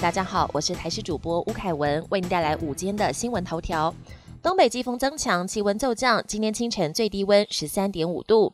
大家好，我是台视主播吴凯文，为您带来午间的新闻头条。东北季风增强，气温骤降，今天清晨最低温十三点五度。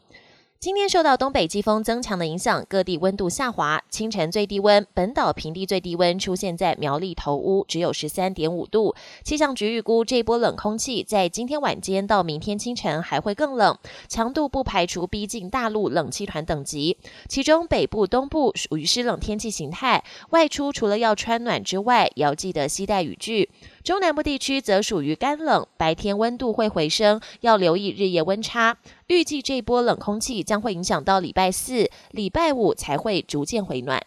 今天受到东北季风增强的影响，各地温度下滑。清晨最低温，本岛平地最低温出现在苗栗头屋，只有十三点五度。气象局预估，这波冷空气在今天晚间到明天清晨还会更冷，强度不排除逼近大陆冷气团等级。其中北部、东部属于湿冷天气形态，外出除了要穿暖之外，也要记得携带雨具。中南部地区则属于干冷，白天温度会回升，要留意日夜温差。预计这波冷空气将会影响到礼拜四、礼拜五才会逐渐回暖。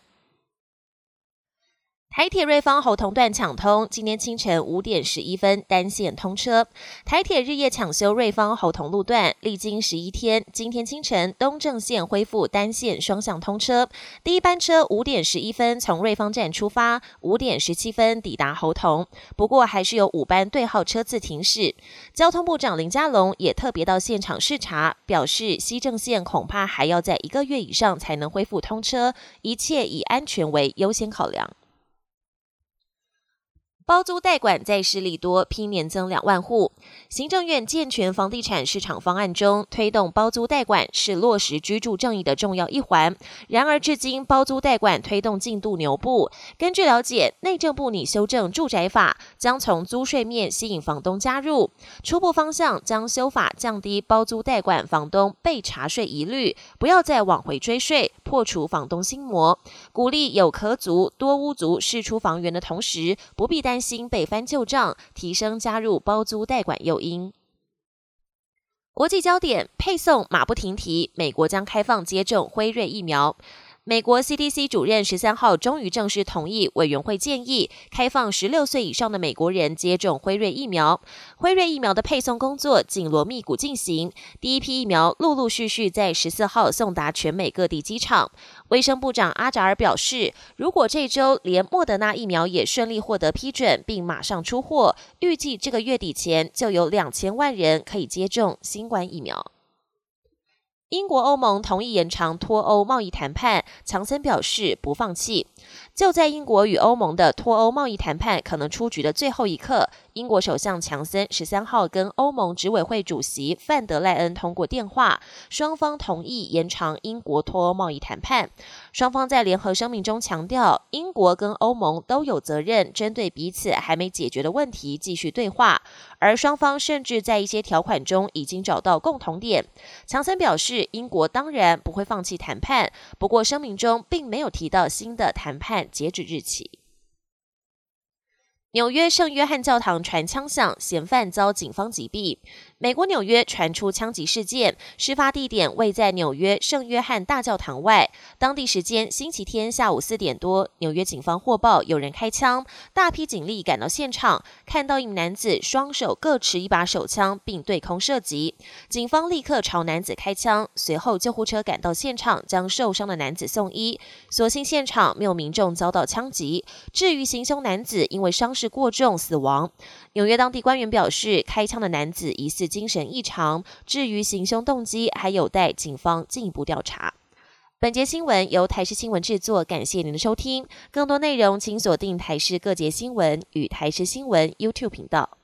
台铁瑞芳侯同段抢通，今天清晨五点十一分单线通车。台铁日夜抢修瑞芳侯同路段，历经十一天，今天清晨东正线恢复单线双向通车。第一班车五点十一分从瑞芳站出发，五点十七分抵达侯同。不过还是有五班对号车次停驶。交通部长林佳龙也特别到现场视察，表示西正线恐怕还要在一个月以上才能恢复通车，一切以安全为优先考量。包租代管在市利多，拼年增两万户。行政院健全房地产市场方案中，推动包租代管是落实居住正义的重要一环。然而，至今包租代管推动进度牛步。根据了解，内政部拟修正住宅法，将从租税面吸引房东加入。初步方向将修法降低包租代管房东被查税疑虑，不要再往回追税，破除房东心魔。鼓励有壳族、多屋族释出房源的同时，不必担。心被翻旧账，提升加入包租代管诱因。国际焦点配送马不停蹄，美国将开放接种辉瑞疫苗。美国 CDC 主任十三号终于正式同意委员会建议，开放十六岁以上的美国人接种辉瑞疫苗。辉瑞疫苗的配送工作紧锣密鼓进行，第一批疫苗陆陆续续在十四号送达全美各地机场。卫生部长阿扎尔表示，如果这周连莫德纳疫苗也顺利获得批准，并马上出货，预计这个月底前就有两千万人可以接种新冠疫苗。英国、欧盟同意延长脱欧贸易谈判，强森表示不放弃。就在英国与欧盟的脱欧贸易谈判可能出局的最后一刻。英国首相强森十三号跟欧盟执委会主席范德赖恩通过电话，双方同意延长英国脱欧贸易谈判。双方在联合声明中强调，英国跟欧盟都有责任针对彼此还没解决的问题继续对话，而双方甚至在一些条款中已经找到共同点。强森表示，英国当然不会放弃谈判，不过声明中并没有提到新的谈判截止日期。纽约圣约翰教堂传枪响，嫌犯遭警方击毙。美国纽约传出枪击事件，事发地点位在纽约圣约翰大教堂外。当地时间星期天下午四点多，纽约警方获报有人开枪，大批警力赶到现场，看到一名男子双手各持一把手枪，并对空射击。警方立刻朝男子开枪，随后救护车赶到现场，将受伤的男子送医。所幸现场没有民众遭到枪击。至于行凶男子，因为伤是过重死亡。纽约当地官员表示，开枪的男子疑似。精神异常，至于行凶动机，还有待警方进一步调查。本节新闻由台视新闻制作，感谢您的收听。更多内容请锁定台视各节新闻与台视新闻 YouTube 频道。